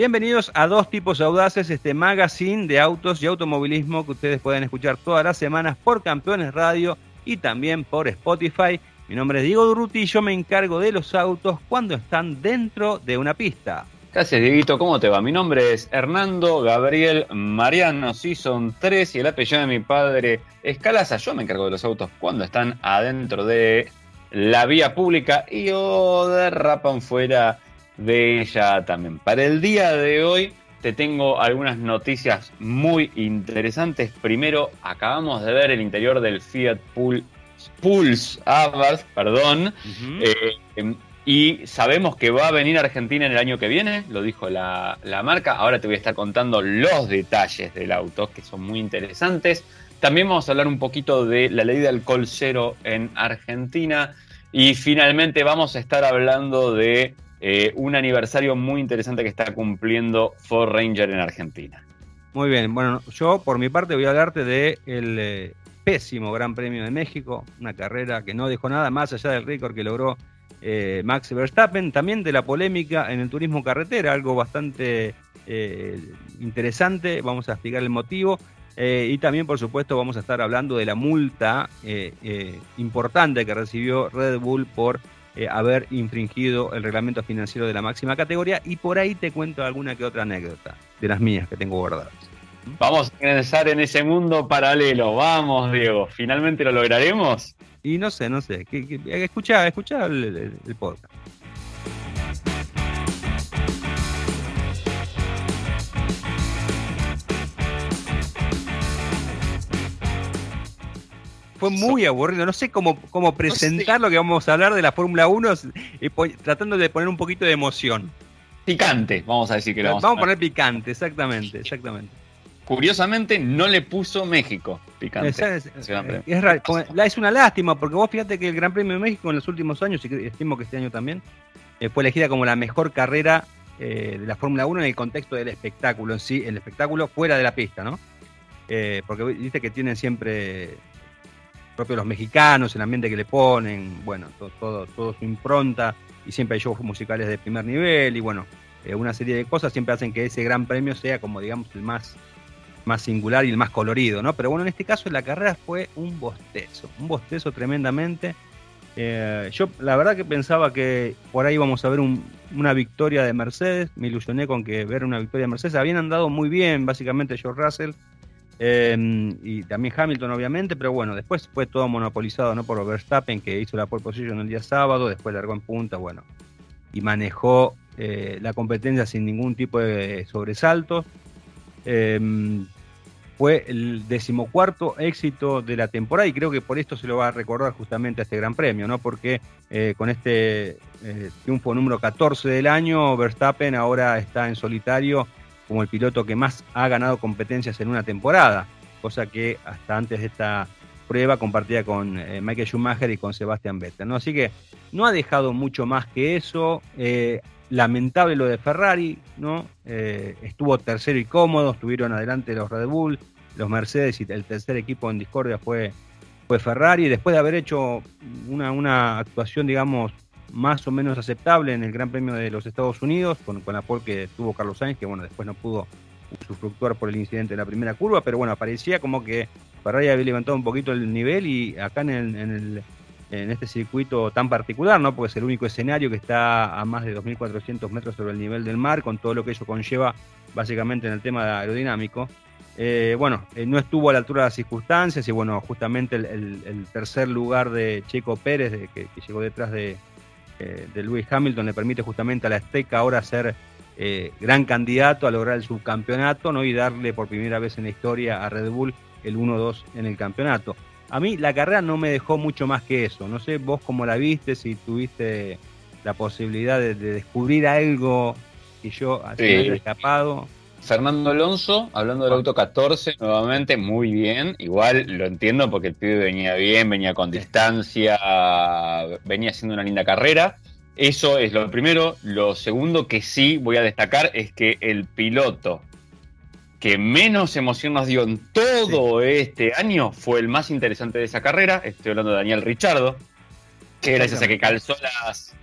Bienvenidos a Dos Tipos Audaces, este magazine de autos y automovilismo que ustedes pueden escuchar todas las semanas por Campeones Radio y también por Spotify. Mi nombre es Diego Durruti y yo me encargo de los autos cuando están dentro de una pista. Gracias, Dieguito. ¿Cómo te va? Mi nombre es Hernando Gabriel Mariano Season 3 y el apellido de mi padre es Calaza. Yo me encargo de los autos cuando están adentro de la vía pública y o derrapan fuera de ella también. Para el día de hoy te tengo algunas noticias muy interesantes. Primero, acabamos de ver el interior del Fiat Pulse Abarth, perdón, eh, y sabemos que va a venir a Argentina en el año que viene, lo dijo la, la, marca. Ahora te voy a estar contando los detalles del auto, que son muy interesantes. También vamos a hablar un poquito de la ley de alcohol cero en Argentina. Y finalmente vamos a estar hablando de eh, un aniversario muy interesante que está cumpliendo Ford Ranger en Argentina. Muy bien, bueno, yo por mi parte voy a hablarte del de eh, pésimo Gran Premio de México, una carrera que no dejó nada más allá del récord que logró eh, Max Verstappen, también de la polémica en el turismo carretera, algo bastante interesante, vamos a explicar el motivo. y también, por supuesto, vamos a estar hablando de la multa importante que recibió Red Bull por eh, haber infringido el reglamento financiero de la máxima categoría y por ahí te cuento alguna que otra anécdota de las mías que tengo guardadas. Vamos a ingresar en ese mundo paralelo. Vamos, Diego. ¿Finalmente lo lograremos? Y no sé, no sé. Escucha, escucha el podcast. Fue muy aburrido. No sé cómo, cómo presentar lo que vamos a hablar de la Fórmula 1 tratando de poner un poquito de emoción. Picante, vamos a decir que lo vamos, vamos a poner picante, exactamente, exactamente. Curiosamente no le puso México picante. Es, es, una lástima porque vos fíjate que el Gran Premio de México en los últimos años, y estimo que este año también, eh, fue elegida como la mejor carrera eh, de la Fórmula 1 en el contexto del espectáculo en sí, el espectáculo fuera de la pista, ¿no? Eh, porque viste que tienen siempre propios los mexicanos, el ambiente que le ponen, bueno, todo, todo, su impronta, y siempre hay shows musicales de primer nivel, y bueno, eh, una serie de cosas siempre hacen que ese gran premio sea como, digamos, el más, más singular y el más colorido, ¿no? Pero bueno, en este caso la carrera fue un bostezo, un bostezo tremendamente. Eh, yo la verdad que pensaba que por ahí íbamos a ver una victoria de Mercedes, me ilusioné con que ver una victoria de Mercedes, habían andado muy bien básicamente George Russell, Em, y también Hamilton, obviamente, pero bueno, después fue todo monopolizado ¿no? por Verstappen, que hizo la pole position el día sábado, después largó en punta, bueno, y manejó eh, la competencia sin ningún tipo de sobresaltos. Em, fue el decimocuarto éxito de la temporada y creo que por esto se lo va a recordar justamente a este Gran Premio, ¿no? Porque eh, con este eh, triunfo número 14 del año, Verstappen ahora está en solitario como el piloto que más ha ganado competencias en una temporada, cosa que hasta antes de esta prueba compartía con eh, Michael Schumacher y con Sebastian Vettel. ¿no? Así que no ha dejado mucho más que eso. Eh, lamentable lo de Ferrari, ¿no? Eh, estuvo tercero y cómodo, estuvieron adelante los Red Bull, los Mercedes y el tercer equipo en discordia fue, fue Ferrari. Después de haber hecho una, una actuación, digamos, más o menos aceptable en el Gran Premio de los Estados Unidos, con, con la pole que tuvo Carlos Sainz, que bueno, después no pudo usufructuar por el incidente de la primera curva, pero bueno, parecía como que Ferrari había levantado un poquito el nivel y acá en, el, en, este circuito tan particular, ¿no? Porque es el único escenario que está a más de 2.400 metros sobre el nivel del mar, con todo lo que ello conlleva básicamente en el tema aerodinámico. Eh, bueno, eh, no estuvo a la altura de las circunstancias y bueno, justamente el, tercer lugar de Checo Pérez, que llegó detrás de, eh, de Lewis Hamilton le permite justamente a la Azteca ahora ser eh, gran candidato a lograr el subcampeonato ¿no? y darle por primera vez en la historia a Red Bull el 1-2 en el campeonato. A mí la carrera no me dejó mucho más que eso. No sé vos cómo la viste, si tuviste la posibilidad de, descubrir algo que yo había escapado. Fernando Alonso, hablando del auto 14 nuevamente, muy bien. Igual lo entiendo porque el pibe venía bien, venía con distancia, venía haciendo una linda carrera. Eso es lo primero. Lo segundo que sí voy a destacar es que el piloto que menos emoción nos dio en todo este año fue el más interesante de esa carrera. Estoy hablando de Daniel Richardo, que gracias a que calzó las,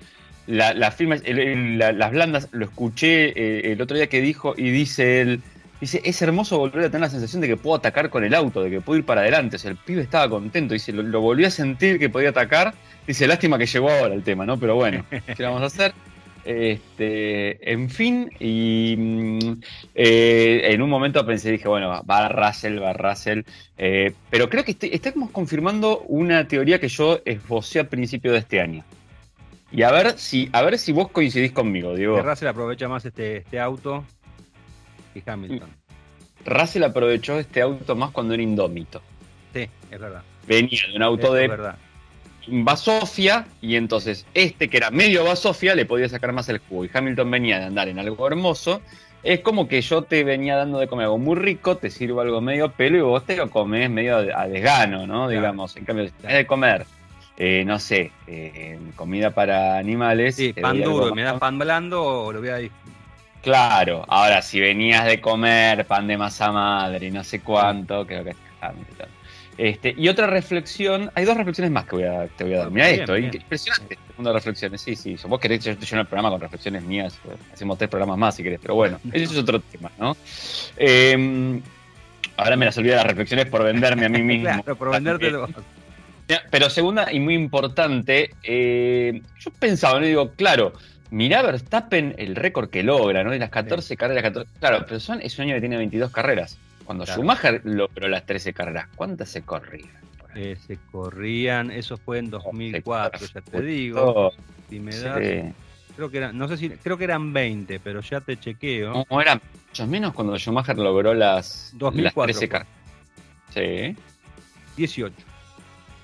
la, la firma, el- el- la- las blandas, lo escuché eh, el otro día que dijo y dice él, dice, es hermoso volver a tener la sensación de que puedo atacar con el auto, de que puedo ir para adelante. O sea, el pibe estaba contento, dice, lo, lo volví a sentir que podía atacar. Dice, lástima que llegó ahora el tema, ¿no? Pero bueno, ¿qué vamos a hacer? Este, en fin, y mm, eh, en un momento pensé, dije, bueno, va a Russell, va a Russell, eh, pero creo que estamos confirmando una teoría que yo esbocé a principio de este año. Y a ver si, a ver si vos coincidís conmigo, Diego. Que Russell aprovecha más este, este auto que Hamilton. Russell aprovechó este auto más cuando era indómito. Sí, es verdad. Venía de un auto es de verdad. Basofia y entonces este que era medio Basofia le podía sacar más el jugo y Hamilton venía de andar en algo hermoso. Es como que yo te venía dando de comer algo muy rico, te sirvo algo medio pelo y vos te lo comes medio a desgano, ¿no? Claro. Digamos, en cambio, si tenés de comer, eh, no sé, eh, comida para animales. Sí, te pan duro, me das pan blando o lo voy a Claro, ahora si venías de comer pan de masa madre y no sé cuánto, creo que es. Este, y otra reflexión, hay dos reflexiones más que voy a, te voy a dar. Mira Bien, esto, bien. impresionante este mundo de reflexiones. Sí, sí, vos querés, yo te lleno el programa con reflexiones mías, eh, hacemos tres programas más si querés, pero bueno, ese es otro tema, ¿no? Eh, ahora me las olvidé las reflexiones por venderme a mí mismo. Claro, por vendértelo. Pero segunda y muy importante, eh, yo pensaba, ¿no? digo, claro, mirá Verstappen el récord que logra, ¿no? De las 14 carreras, 14, claro, pero son, es un año que tiene 22 carreras. Cuando Claro. Schumacher logró las 13 carreras, ¿cuántas se corrían? Eh, se corrían, eso fue en 2004, ya te digo. Si me das, sí. creo que eran, no sé si, creo que eran 20, pero ya te chequeo. No, eran muchos menos cuando Schumacher logró las, 2004 las 13 fue. carreras. Sí. 18.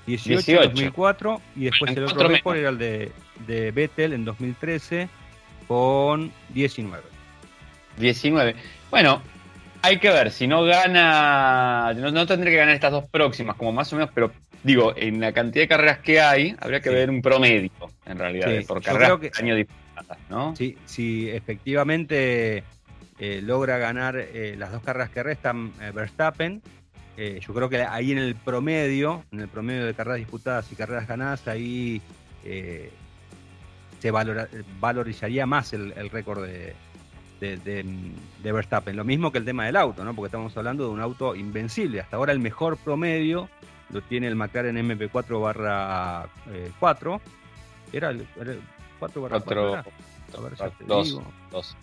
18, 18. 2004 y después el otro récord era el de, de Vettel en 2013 con 19. 19. Bueno, hay que ver, si no gana, no, no tendría que ganar estas dos próximas, como más o menos, pero digo, en la cantidad de carreras que hay, habría que Sí. ver un promedio, en realidad, Sí, por yo carrera creo que- por año disputadas, ¿no? Si, si efectivamente eh, logra ganar eh, las dos carreras que restan eh, Verstappen, eh, yo creo que ahí en el promedio, en el promedio de carreras disputadas y carreras ganadas, ahí eh, se valora- valorizaría más el, el récord de, de- de- de Verstappen. Lo mismo que el tema del auto, ¿no? porque estamos hablando de un auto invencible. Hasta ahora el mejor promedio lo tiene el McLaren MP4 barra eh, 4. Era el, era el 4 barra 4. Cuatro, A ver, ya te digo. dos,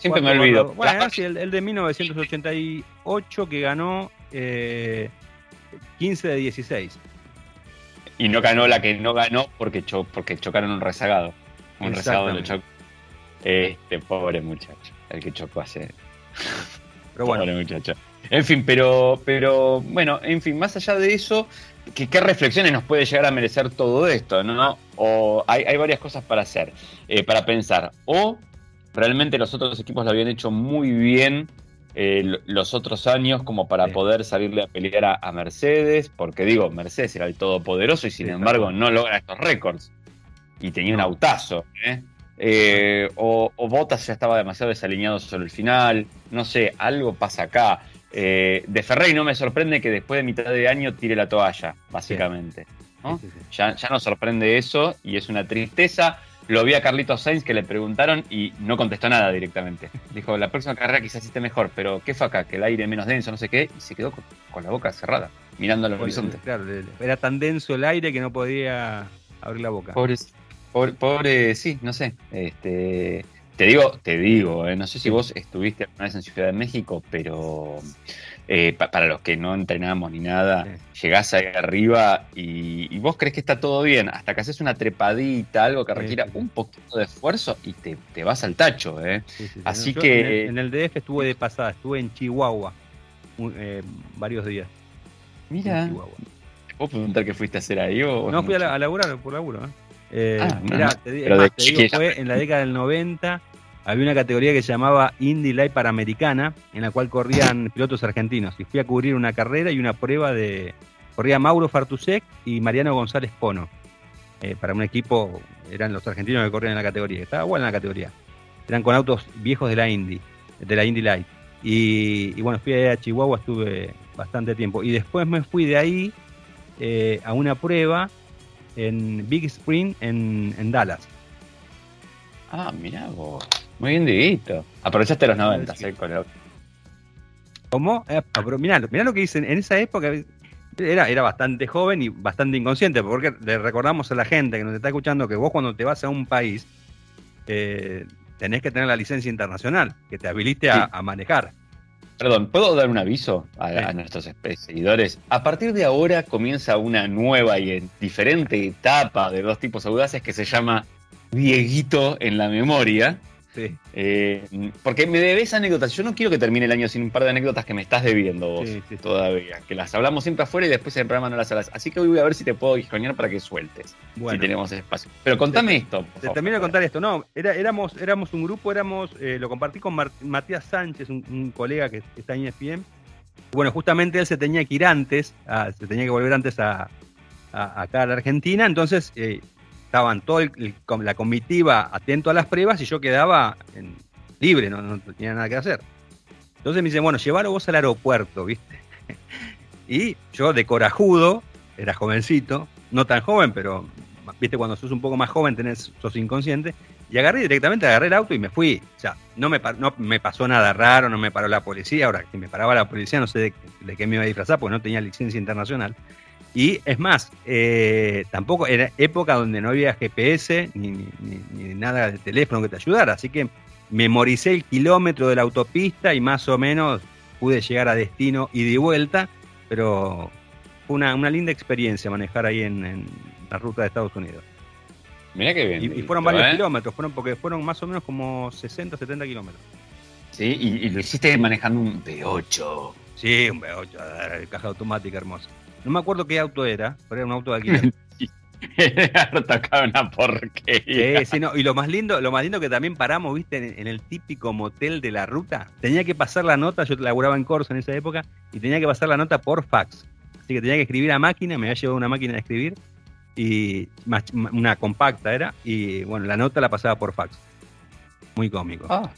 Siempre me olvido. Bueno, sí, el, el de 1988 que ganó eh, 15 de 16. Y no ganó la que no ganó porque, cho- porque chocaron un rezagado. Un rezagado lo chocó. Este pobre muchacho, el que chocó hace Pero bueno, Pobre muchacho. En fin, pero, pero bueno, en fin, más allá de eso, ¿qué, qué reflexiones nos puede llegar a merecer todo esto? ¿no? O hay, hay varias cosas para hacer, eh, para pensar. O realmente los otros equipos lo habían hecho muy bien eh, lo- los otros años como para Sí. poder salirle a pelear a, a Mercedes, porque digo, Mercedes era el todopoderoso y sin Sí, embargo no logra estos récords. Y tenía un No. autazo. ¿eh? Eh, o, o Bottas ya estaba demasiado desalineado sobre el final. No sé, algo pasa acá. Eh, de Ferrari no me sorprende que después de mitad de año tire la toalla, básicamente. ¿no? sí, sí, sí. Ya, ya nos sorprende eso y es una tristeza. Lo vi a Carlitos Sainz que le preguntaron y no contestó nada directamente. Dijo, la próxima carrera quizás esté mejor, pero ¿qué fue acá? Que el aire menos denso, no sé qué, y se quedó con, con la boca cerrada, mirando al horizonte. Claro, era tan denso el aire que no podía abrir la boca. Pobre, pobre, pobre, sí, no sé. Este, te digo, te digo, eh, no sé si vos estuviste alguna vez en Ciudad de México, pero eh, pa- para los que no entrenamos ni nada, llegás ahí arriba y, y vos crees que está todo bien, hasta que haces una trepadita, algo que Sí, requiera sí, sí. un poquito de esfuerzo y te, te vas al tacho, ¿eh? Sí, sí, sí. Así Yo que- En el, en el DF estuve de pasada, estuve en Chihuahua un- eh, varios días. Mira, En Chihuahua. ¿te puedo preguntar qué fuiste a hacer ahí? O No fui a, la- a laburar por laburo. ¿eh? Eh, Ah, mirá, no, te, es más, te digo, fue en la década del 90. Había una categoría que se llamaba Indy Light Panamericana, en la cual corrían pilotos argentinos. Y fui a cubrir una carrera y una prueba de. Corría Mauro Fartusek y Mariano González Cono. Eh, para un equipo, eran los argentinos que corrían en la categoría. Estaba buena la categoría. Eran con autos viejos de la Indy, de la Indy Light. Y, y bueno, fui a Chihuahua, estuve bastante tiempo. Y después me fui de ahí eh, a una prueba en Big Spring en, en Dallas. Ah, mirá vos. Muy bien, Dieguito. Aprovechaste los 90, Sí. ¿eh? Con el- ¿Cómo? Eh, pero mirá, mirá lo que dicen. En esa época era, era bastante joven y bastante inconsciente, porque le recordamos a la gente que nos está escuchando que vos cuando te vas a un país eh, tenés que tener la licencia internacional, que te habilite a, Sí. a manejar. Perdón, ¿puedo dar un aviso a, Sí. a nuestros seguidores? A partir de ahora comienza una nueva y en- diferente etapa de dos tipos audaces que se llama Dieguito en la memoria. Sí, Eh, porque me debes anécdotas. Yo no quiero que termine el año sin un par de anécdotas que me estás debiendo vos Sí, sí. todavía. Que las hablamos siempre afuera y después en el programa no las hablas. Así que hoy voy a ver si te puedo discoñar para que sueltes. Si tenemos espacio. Pero contame esto. por Te favor. termino de contar esto. No, era, éramos, éramos un grupo, éramos, eh, lo compartí con Matías Sánchez, un, un colega que está en ESPN. Bueno, justamente él se tenía que ir antes, a- se tenía que volver antes a, a- acá a la Argentina, entonces eh, estaban todo el- la comitiva atento a las pruebas y yo quedaba libre, no, no tenía nada que hacer. Entonces me dice, bueno, llévalo vos al aeropuerto, ¿viste? y yo de corajudo, era jovencito, no tan joven, pero viste, cuando sos un poco más joven, tenés, sos inconsciente, y agarré directamente, agarré el auto y me fui. O sea, no me, no me pasó nada raro, no me paró la policía. Ahora, si me paraba la policía, no sé de, de qué me iba a disfrazar, porque no tenía licencia internacional. Y es más, eh, tampoco era época donde no había GPS ni, ni- nada de teléfono que te ayudara. Así que memoricé el kilómetro de la autopista y más o menos pude llegar a destino y de vuelta, pero fue una, una linda experiencia manejar ahí en, en la ruta de Estados Unidos. Mirá qué bien. Y, fueron varios ¿eh? kilómetros, fueron porque fueron más o menos como 60, 70 kilómetros. Sí, y, y lo hiciste manejando un V8. Sí, un V8, eh, caja automática hermosa. No me acuerdo qué auto era, pero era un auto de alquiler. tocaba una porquería. Sí, sí, no. Y lo más lindo, lo más lindo que también paramos, viste, en, en el típico motel de la ruta. Tenía que pasar la nota, yo laburaba en Corsa en esa época, y tenía que pasar la nota por fax. Así que tenía que escribir a máquina, me había llevado una máquina de escribir, y más- una compacta era, y bueno, la nota la pasaba por fax. Muy cómico. Ah.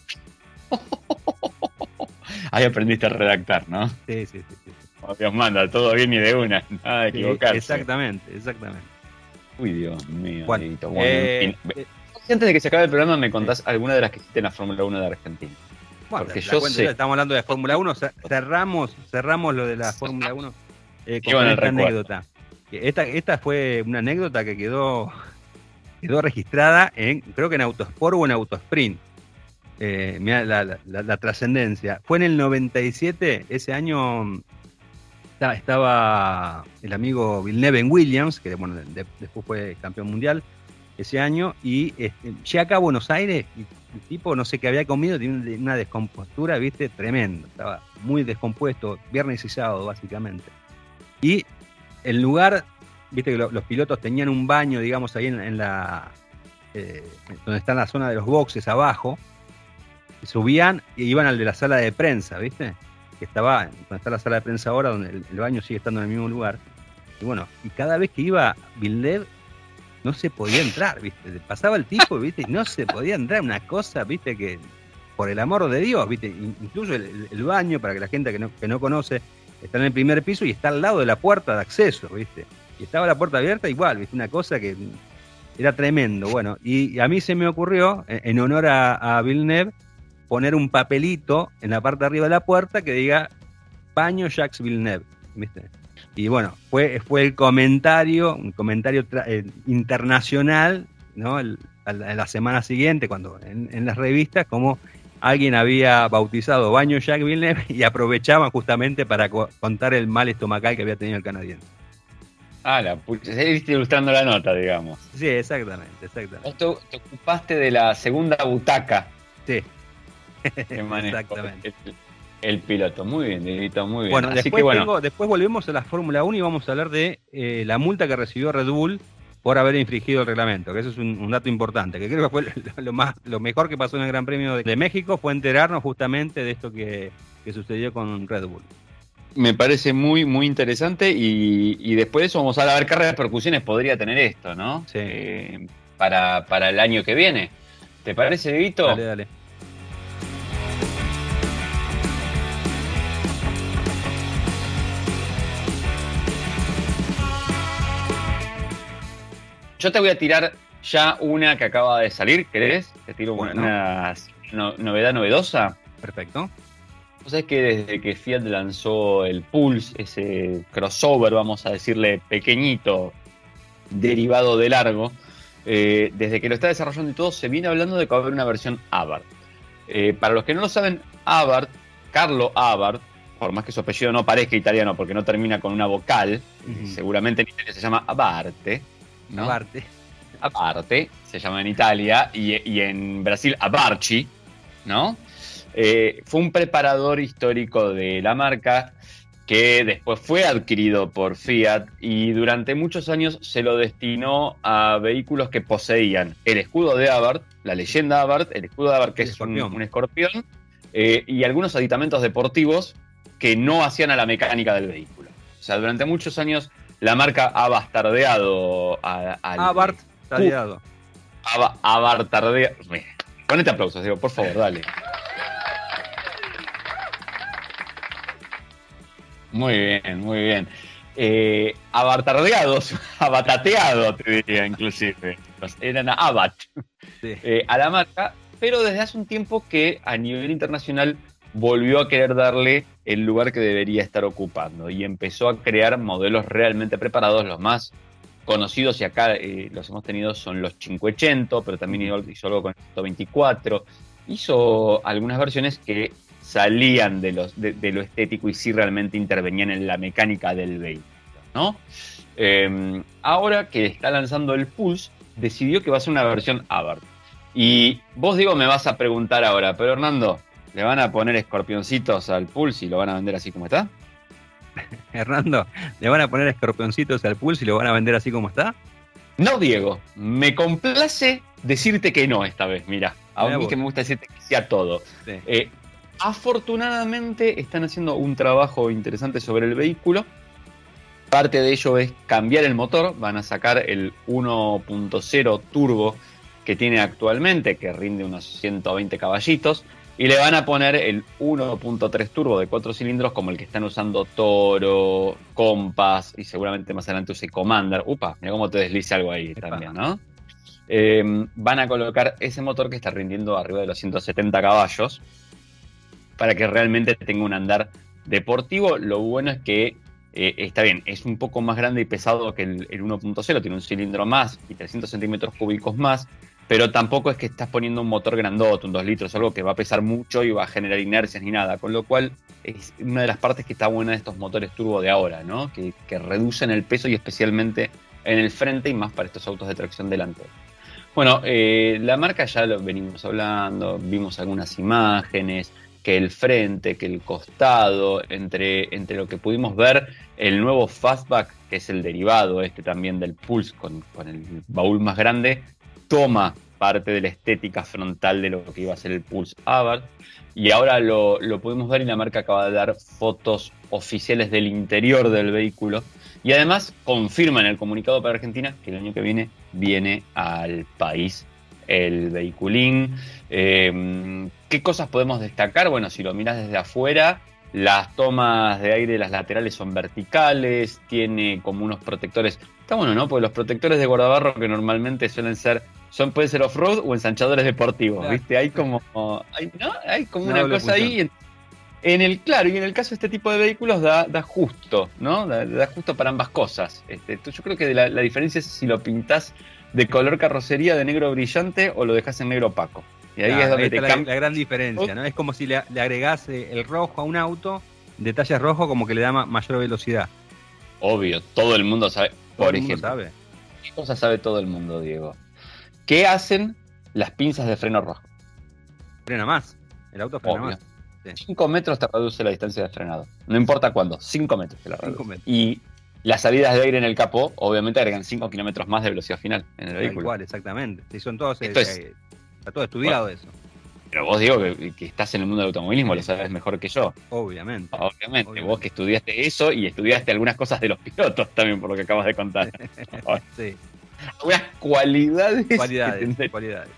Ahí aprendiste a redactar, ¿no? Sí, sí, sí. sí. Dios manda, todo bien y de una, nada de Sí, equivocarse. exactamente, exactamente. Uy, Dios mío. Bueno, Dieguito. Bueno, eh, en fin. eh, Antes de que se acabe el programa, me contás alguna de las que hiciste en la Fórmula 1 de Argentina. Bueno, Porque la yo sé. ya, Estamos hablando de Fórmula 1, cer- cerramos, cerramos lo de la Fórmula 1 eh, con esta recuerdo. anécdota. Esta, esta fue una anécdota que quedó, quedó registrada en, creo que en Autosport o en Autosprint. Eh, mirá la, la- la- la trascendencia. Fue en el 97, ese año esta- estaba el amigo Villeneuve en Williams, que bueno, de- después fue campeón mundial ese año, y este, llega acá a Buenos Aires y el tipo no sé qué había comido, tiene una- descompostura, viste, tremenda. Estaba muy descompuesto, viernes y sábado, básicamente. Y el lugar, viste que lo- los pilotos tenían un baño, digamos, ahí en, en la. eh, donde está la zona de los boxes abajo. subían y iban al de la sala de prensa, viste, que estaba, donde está la sala de prensa ahora, donde el, baño sigue estando en el mismo lugar. Y bueno, y cada vez que iba Villeneuve, no se podía entrar, ¿viste? Pasaba el tipo, ¿viste? Y no se podía entrar, una cosa, ¿viste? Que por el amor de Dios, ¿viste? In- Incluso el, baño, para que la gente que no, que no conoce, está en el primer piso y está al lado de la puerta de acceso, ¿viste? Y estaba la puerta abierta igual, ¿viste? Una cosa que era tremendo. Bueno, y a mí se me ocurrió, en en honor a, a Villeneuve, poner un papelito en la parte de arriba de la puerta que diga baño Jacques Villeneuve, ¿viste? Y bueno, fue, fue el comentario, un comentario eh, internacional, ¿no? El- a la, a la semana siguiente, cuando en, en las revistas, como alguien había bautizado baño Jacques Villeneuve y aprovechaban justamente para co- contar el mal estomacal que había tenido el canadiense. Ah, la pucha. Seguiste ilustrando la nota, digamos. Sí, exactamente, exactamente. Vos te, te ocupaste de la segunda butaca Sí, que manejó exactamente. el, el piloto. Muy bien, Dieguito, muy bien. Bueno, Así después, que bueno, tengo- después volvemos a la Fórmula 1 y vamos a hablar de eh, la multa que recibió Red Bull por haber infringido el reglamento, que eso es un, un dato importante, que creo que fue lo, lo más, lo mejor que pasó en el Gran Premio de, de México fue enterarnos justamente de esto que, que sucedió con Red Bull. me parece muy, muy interesante y, y después de eso vamos a ver qué repercusiones podría tener esto, ¿no? Sí. Eh, para, para el año que viene. ¿Te parece, Dieguito? Dale, dale. Yo te voy a tirar ya una que acaba de salir, ¿querés? Te tiro Bueno. una no- novedad novedosa. Perfecto. Vos sabés que desde que Fiat lanzó el Pulse, ese crossover, vamos a decirle pequeñito, derivado de largo, eh, desde que lo está desarrollando y todo, se viene hablando de que va a haber una versión Abarth. Eh, para los que no lo saben, Abarth, Carlo Abarth, por más que su apellido no parezca italiano porque no termina con una vocal, seguramente en Italia se llama Abarte, ¿no? Aparte. Aparte, se llama en Italia, y, y en Brasil Abarchi, ¿no? Eh, fue un preparador histórico de la marca que después fue adquirido por Fiat y durante muchos años se lo destinó a vehículos que poseían el escudo de Abarth, la leyenda Abarth, el escudo de Abarth que El es escorpión. Un, un escorpión, eh, y algunos aditamentos deportivos que no hacían a la mecánica del vehículo. O sea, durante muchos años la marca ha bastardeado a, al. Aba- abartardea. Mira, Ponete aplausos, digo, por favor, dale. Muy bien, muy bien. Eh, abartardeados, abatateado, te diría inclusive. Eran abat Sí. eh, a la marca, pero desde hace un tiempo que a nivel internacional volvió a querer darle el lugar que debería estar ocupando y empezó a crear modelos realmente preparados, los más conocidos y acá eh, los hemos tenido son los 580, pero también hizo, algo con el 124, hizo algunas versiones que salían de, los, de, lo estético y sí realmente intervenían en la mecánica del vehículo, ¿no? Eh, ahora que está lanzando el Pulse, decidió que va a ser una versión Abarth. Y vos, digo, me vas a preguntar ahora, pero Hernando, ¿le van a poner escorpioncitos al Pulse y lo van a vender así como está? Hernando, ¿le van a poner escorpioncitos al pulso y lo van a vender así como está? No, Diego, me complace decirte que no esta vez, mira. A mí que me gusta decirte que sea todo. Sí. Eh, afortunadamente están haciendo un trabajo interesante sobre el vehículo. Parte de ello es cambiar el motor. Van a sacar el 1.0 turbo que tiene actualmente, que rinde unos 120 caballitos. Y le van a poner el 1.3 turbo de 4 cilindros como el que están usando Toro, Compass y seguramente más adelante use Commander. Upa, mira cómo te deslice algo ahí Epa. también, ¿no? Eh, van a colocar ese motor que está rindiendo arriba de los 170 caballos para que realmente tenga un andar deportivo. Lo bueno es que eh, está bien, es un poco más grande y pesado que el, el 1.0, tiene un cilindro más y 300 centímetros cúbicos más, pero tampoco es que estás poniendo un motor grandote, un 2 litros, algo que va a pesar mucho y va a generar inercias ni nada, con lo cual es una de las partes que está buena de estos motores turbo de ahora, ¿no? que, que reducen el peso y especialmente en el frente y más para estos autos de tracción delantera. Bueno, eh, la marca ya lo venimos hablando, vimos algunas imágenes, que el frente, que el costado, entre, entre lo que pudimos ver, el nuevo Fastback, que es el derivado este también del Pulse con, con el baúl más grande, toma parte de la estética frontal de lo que iba a ser el Pulse Abarth. Y ahora lo, lo pudimos ver y la marca acaba de dar fotos oficiales del interior del vehículo. Y además confirma en el comunicado para Argentina que el año que viene viene al país el vehiculín. Eh, ¿Qué cosas podemos destacar? Bueno, si lo miras desde afuera, las tomas de aire de las laterales son verticales, tiene como unos protectores. Está bueno, ¿no? Porque los protectores de guardabarro que normalmente suelen ser, son pueden ser off-road o ensanchadores deportivos, Claro. ¿viste? Hay como, hay, ¿no? hay como Una cosa ahí. En, en el, claro, y en el caso de este tipo de vehículos da, da justo, ¿no? Da, da justo para ambas cosas. Este, yo creo que la, la diferencia es si lo pintas de color carrocería de negro brillante o lo dejas en negro opaco. Y ahí Claro, es donde ahí te la, la gran diferencia, ¿no? Es como si le, le agregás eh, el rojo a un auto, detalles rojo como que le da ma- mayor velocidad. Obvio, todo el mundo sabe. Todo Por el mundo ejemplo, sabe. ¿qué cosa sabe todo el mundo, Diego? ¿Qué hacen las pinzas de freno rojo? Frena más. El auto frena Obvio. más. Sí. 5 metros te reduce la distancia de frenado. No importa cuándo, 5 metros te la reduce. Cinco metros. Y las salidas de aire en el capó, obviamente, agregan 5 kilómetros más de velocidad final en el Tal vehículo. cual, exactamente. Sí, son todos. eh, Esto es- eh, está todo estudiado eso. Pero vos, Diego, que, que estás en el mundo del automovilismo, lo sabes mejor que yo. Obviamente. Obviamente, Obviamente. vos que estudiaste eso y estudiaste algunas cosas de los pilotos también, por lo que acabas de contar. Sí. Algunas cualidades. Cualidades. cualidades.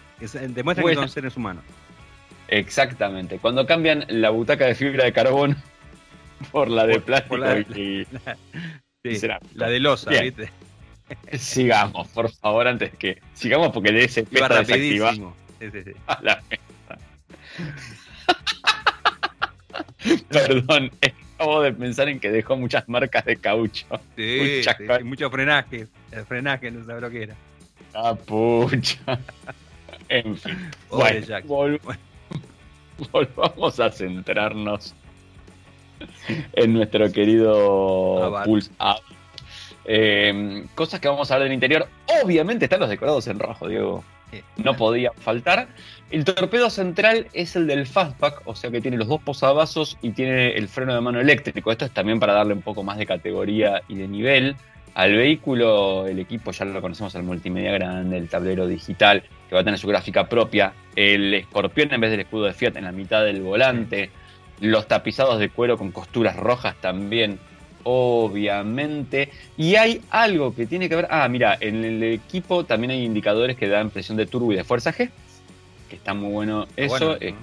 Demuestran Bueno. que son seres humanos. Exactamente. Cuando cambian la butaca de fibra de carbón por la de plástico la- y, Sí, Será. la de losa, Bien. ¿viste? sigamos, por favor, antes que. Sigamos porque de ese Iba rapidísimo. Sí, sí, sí. A la Perdón, acabo de pensar en que dejó muchas marcas de caucho. Sí, Muchas sí, mucho frenaje. El frenaje no sabe lo que era. Ah, pucha. En fin. Pobre Bueno, vol- volvamos a centrarnos en nuestro querido. Pulse Abarth. Eh, cosas que vamos a ver del interior. Obviamente están los decorados en rojo, Diego. No podían faltar. El torpedo central es el del Fastback, o sea que tiene los dos posavasos y tiene el freno de mano eléctrico. Esto es también para darle un poco más de categoría y de nivel al vehículo. El equipo ya lo conocemos, el multimedia grande, el tablero digital, que va a tener su gráfica propia. El escorpión en vez del escudo de Fiat en la mitad del volante. Los tapizados de cuero con costuras rojas también, obviamente. Y hay algo que tiene que ver. Ah, mira, en el equipo también hay indicadores que dan presión de turbo y de fuerza G. Que está muy bueno eso. bueno, Eh, ¿no?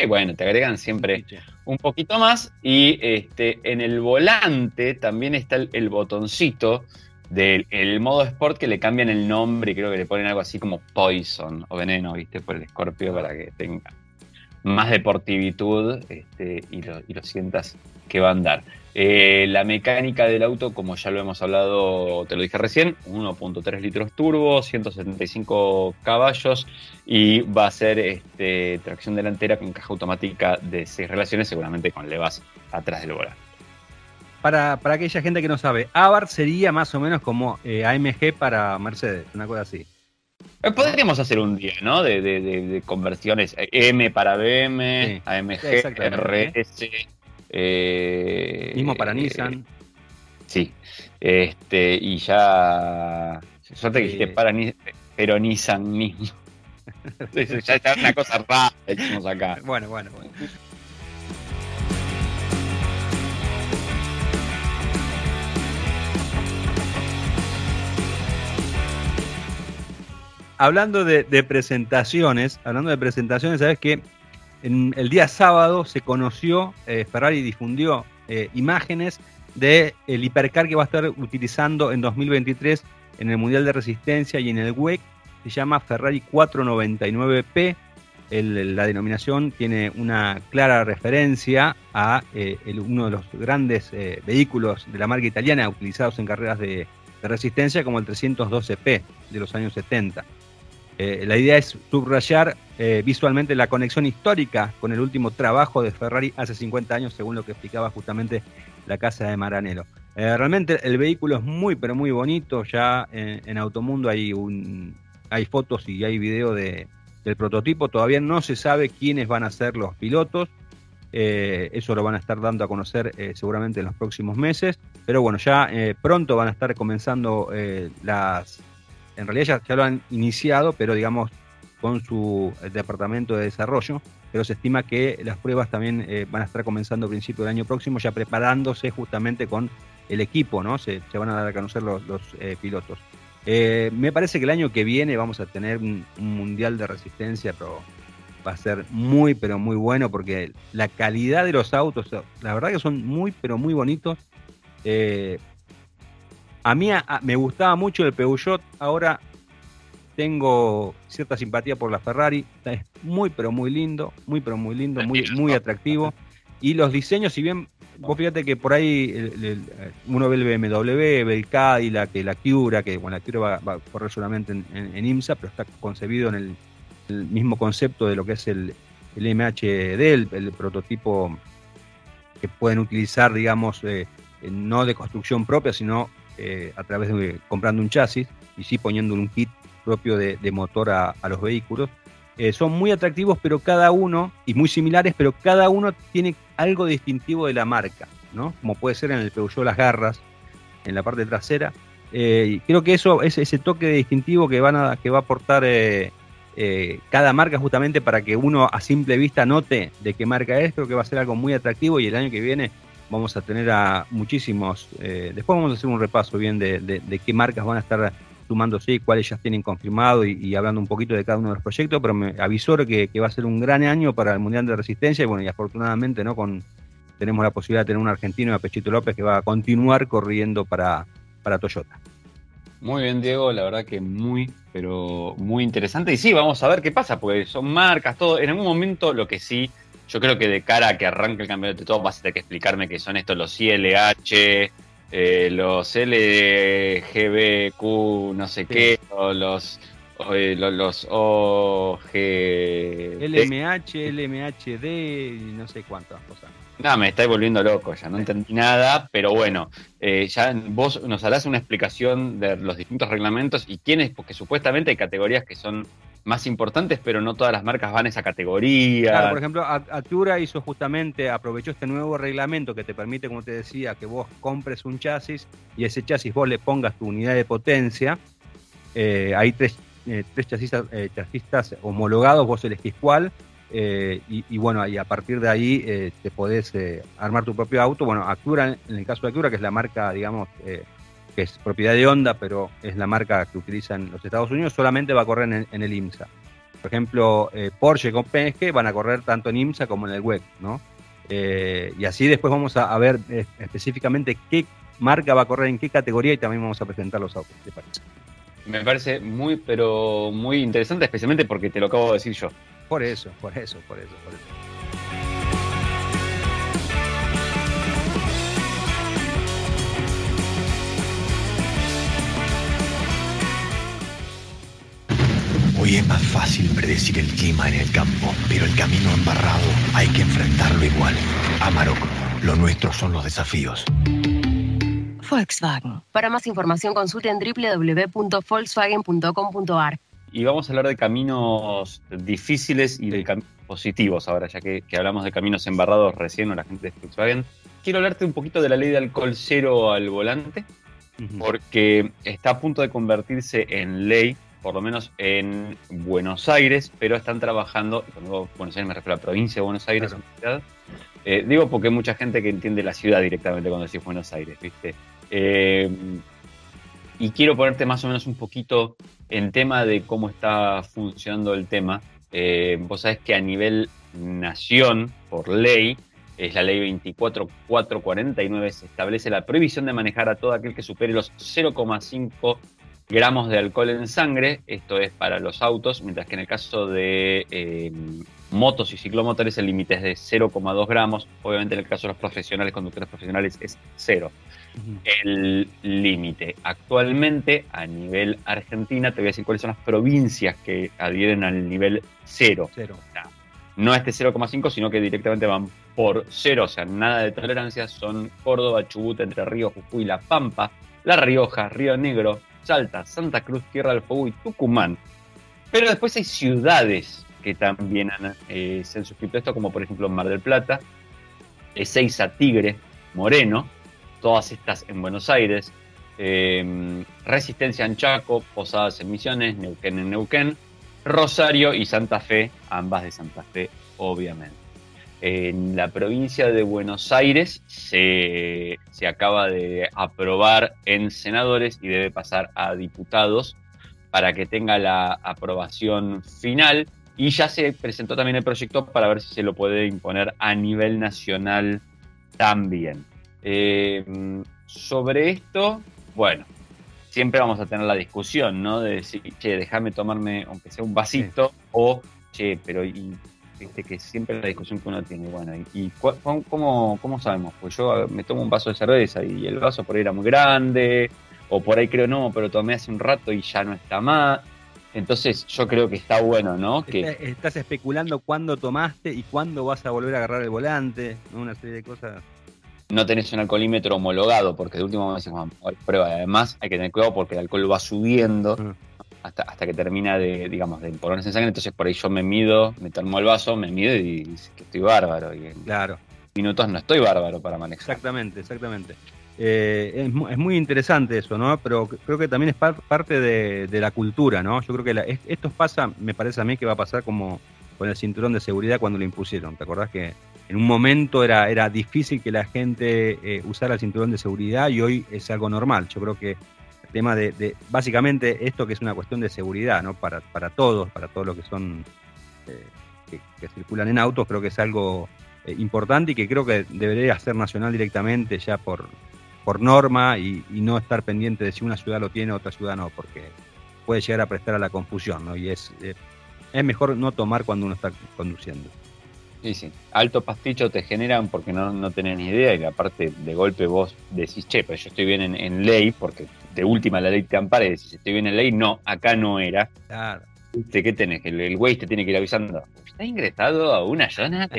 eh, bueno, te agregan siempre un poquito más. Y este, en el volante también está el, el botoncito del el modo Sport que le cambian el nombre y creo que le ponen algo así como Poison o Veneno, ¿viste? Por el Scorpio para que tenga más deportivitud este, y, lo, y lo sientas que va a andar. Eh, la mecánica del auto, como ya lo hemos hablado, te lo dije recién, 1.3 litros turbo, 175 caballos y va a ser este, tracción delantera con caja automática de 6 relaciones, seguramente con levas atrás del volante. Para, para aquella gente que no sabe, Abarth sería más o menos como eh, AMG para Mercedes, una cosa así. Eh, Podríamos hacer un día, ¿no? De, de- de- de conversiones. M para BM, Sí, AMG. RS. Eh, Mismo para eh, Nissan. Sí. Este, y ya. Suerte que Sí. dijiste para Nissan, pero Nissan mismo. ya está una cosa rara que hicimos acá. Bueno, bueno, bueno. Hablando de, de presentaciones, hablando de presentaciones, sabes que en el día sábado se conoció, eh, Ferrari difundió eh, imágenes del el hipercar que va a estar utilizando en 2023 en el Mundial de Resistencia y en el WEC. Se llama Ferrari 499P. El- la denominación tiene una clara referencia a eh, el- uno de los grandes eh, vehículos de la marca italiana utilizados en carreras de, de resistencia como el 312P de los años 70. Eh, la idea es subrayar eh, visualmente la conexión histórica con el último trabajo de Ferrari hace 50 años, según lo que explicaba justamente la casa de Maranello. Eh, realmente el vehículo es muy, pero muy bonito. Ya en, Automundo hay, fotos y hay video de, del prototipo. Todavía no se sabe quiénes van a ser los pilotos. Eso lo van a estar dando a conocer seguramente en los próximos meses. Pero bueno, ya pronto van a estar comenzando las... En realidad ya, lo han iniciado, pero digamos con su eh, departamento de desarrollo. Pero se estima que las pruebas también eh, van a estar comenzando a principios del año próximo, ya preparándose justamente con el equipo, ¿no? Se, van a dar a conocer los, eh, pilotos. Me parece que el año que viene vamos a tener un, un mundial de resistencia, pero va a ser muy, pero muy bueno porque la calidad de los autos, la verdad que son muy, pero muy bonitos. A mí a- a- me gustaba mucho el Peugeot, ahora tengo cierta simpatía por la Ferrari, es muy, pero muy lindo, muy, pero muy lindo, muy, muy atractivo. Y los diseños, si bien vos fíjate que por ahí el- el- el- uno ve el BMW, ve el Cadillac, el Acura, que bueno, la Acura va, va a correr solamente en, en- en IMSA, pero está concebido en el, el mismo concepto de lo que es el, el MHD, el, el prototipo que pueden utilizar, digamos, eh, eh, no de construcción propia, sino eh, a través de comprando un chasis y sí poniendo un kit propio de, motor a, los vehículos. Eh, son muy atractivos, pero cada uno, y muy similares, pero cada uno tiene algo distintivo de la marca, ¿no? Como puede ser en el Peugeot las garras, en la parte trasera. Eh, creo que eso es ese toque distintivo que, van a, que va a aportar cada marca justamente para que uno a simple vista note de qué marca es, creo que va a ser algo muy atractivo y el año que viene vamos a tener a muchísimos, eh, después vamos a hacer un repaso bien de, de, qué marcas van a estar sumándose y cuáles ya tienen confirmado y, hablando un poquito de cada uno de los proyectos, pero me avisó que, que, va a ser un gran año para el Mundial de Resistencia y bueno, y afortunadamente no con tenemos la posibilidad de tener un argentino, a Pechito López, que va a continuar corriendo para, para Toyota. Muy bien, Diego, la verdad que muy, pero muy interesante. Y sí, vamos a ver qué pasa, porque son marcas, todo. En algún momento, lo que sí, yo creo que de cara a que arranque el campeonato de todo, vas a tener que explicarme qué son estos los ILH, eh, los LGBQ, no sé qué, o los, eh, los, los OG. LMH, LMHD no sé cuántas cosas. No, me estáis volviendo loco, ya no entendí nada, pero bueno, eh, ya vos nos harás una explicación de los distintos reglamentos y quiénes, porque supuestamente hay categorías que son más importantes, pero no todas las marcas van a esa categoría. Claro, por ejemplo, Actura hizo justamente, aprovechó este nuevo reglamento que te permite, como te decía, que vos compres un chasis y ese chasis vos le pongas tu unidad de potencia. Eh, hay tres, eh, tres chasistas, chasistas homologados, vos elegís cuál eh, y, bueno, y a partir de ahí eh, te podés eh, armar tu propio auto. Bueno, Acura, en el caso de Acura, que es la marca, digamos, que es propiedad de Honda, pero es la marca que utilizan los Estados Unidos, solamente va a correr en, el IMSA. Por ejemplo, Porsche con Penske van a correr tanto en IMSA como en el web, ¿no? y así después vamos a, ver específicamente qué marca va a correr en qué categoría y también vamos a presentar los autos, ¿te parece? Me parece muy, pero muy interesante, especialmente porque te lo acabo de decir yo. Por eso, por eso, por eso, por eso. Hoy es más fácil predecir el clima en el campo, pero el camino embarrado hay que enfrentarlo igual. Amarok, lo nuestro son los desafíos. Volkswagen. Para más información consulten www.volkswagen.com.ar. Y vamos a hablar de caminos difíciles y de caminos positivos ahora, ya que, hablamos de caminos embarrados recién o la gente de Volkswagen. Quiero hablarte un poquito de la ley de alcohol cero al volante, porque está a punto de convertirse en ley, por lo menos en Buenos Aires, pero están trabajando, y cuando Buenos Aires me refiero a la provincia de Buenos Aires, eh, digo porque hay mucha gente que entiende la ciudad directamente cuando decís Buenos Aires, ¿viste? Eh, y quiero ponerte más o menos un poquito en tema de cómo está funcionando el tema. Eh, vos sabés que a nivel nación, por ley, es la ley 24449, se establece la prohibición de manejar a todo aquel que supere los 0,5 gramos de alcohol en sangre, esto es para los autos, mientras que en el caso de eh, motos y ciclomotores el límite es de 0,2 gramos, obviamente en el caso de los profesionales, conductores profesionales es cero el límite. Actualmente, a nivel Argentina, te voy a decir cuáles son las provincias que adhieren al nivel cero. no este 0,5, sino que directamente van por cero, o sea, nada de tolerancia. Son Córdoba, Chubut, Entre Ríos, Jujuy, La Pampa, La Rioja, Río Negro, Salta, Santa Cruz, Tierra del Fuego y Tucumán. Pero después hay ciudades que también eh, se han suscrito a esto, como por ejemplo Mar del Plata, Ezeiza, Tigre, Moreno, todas estas en Buenos Aires, em, Resistencia en Chaco, Posadas en Misiones, Neuquén en Neuquén, Rosario y Santa Fe, ambas de Santa Fe, obviamente. En la provincia de Buenos Aires se, se, acaba de aprobar en senadores y debe pasar a diputados para que tenga la aprobación final. Y ya se presentó también el proyecto para ver si se lo puede imponer a nivel nacional también. Eh, sobre esto, bueno, siempre vamos a tener la discusión, ¿no? De decir, che, déjame tomarme, aunque sea un vasito, o, che, pero y, viste que siempre la discusión que uno tiene, bueno, ¿y, cómo, cómo, sabemos? Pues yo me tomo un vaso de cerveza y el vaso por ahí era muy grande, o por ahí creo no, pero tomé hace un rato y ya no está más. Entonces yo creo que está bueno, ¿no? Que... Estás especulando cuándo tomaste y cuándo vas a volver a agarrar el volante, una serie de cosas no tenés un alcoholímetro homologado, porque de último momento vamos a prueba. Además, hay que tener cuidado porque el alcohol va subiendo mm. Hasta, hasta que termina de, digamos, de ponerse en sangre. Entonces, por ahí yo me mido, me tomo el vaso, me mido y dice que estoy bárbaro. Y en claro. minutos no estoy bárbaro para manejar. Exactamente, exactamente. Eh, es, muy interesante eso, ¿no? Pero creo que también es parte de, la cultura, ¿no? Yo creo que esto pasa, me parece a mí que va a pasar como con el cinturón de seguridad cuando lo impusieron. ¿Te acordás que en un momento era, era difícil que la gente eh, usara el cinturón de seguridad y hoy es algo normal. Yo creo que tema de, básicamente esto que es una cuestión de seguridad, ¿no? Para, para todos, para todos los que son eh, que, circulan en autos, creo que es algo eh, importante y que creo que debería ser nacional directamente ya por, por norma y, no estar pendiente de si una ciudad lo tiene otra ciudad no, porque puede llegar a prestar a la confusión, ¿no? Y es, eh, es mejor no tomar cuando uno está conduciendo. Sí, sí. Alto pasticho te generan porque no, no tenés ni idea y aparte de golpe vos decís, che, pero yo estoy bien en, ley, porque de última la ley te ampara y decís, estoy bien en ley, no, acá no era. Claro. ¿Qué tenés? El güey te tiene que ir avisando. ¿Está ingresado a una zona?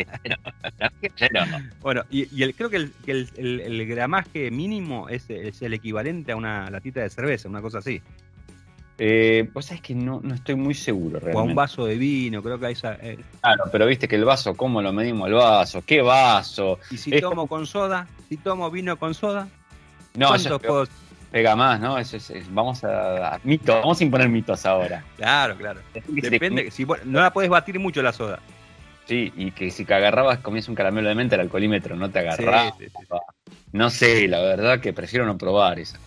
Bueno, y, el, creo que, el, el, gramaje mínimo es, es, el equivalente a una latita de cerveza, una cosa así. Eh, pues es que no, no estoy muy seguro realmente. O a un vaso de vino, creo que hay esa. Eh. Claro, pero viste que el vaso, ¿cómo lo medimos el vaso? ¿Qué vaso? Y si tomo con soda, si tomo vino con soda, no, eso puedo... pega más, ¿no? Eso es, vamos a, mito, vamos a imponer mitos ahora. Claro, claro. Depende, si, no la puedes batir mucho la soda. Sí, y que si te agarrabas comías un caramelo de menta, el alcoholímetro no te agarraba. no sé, la verdad que prefiero no probar esa.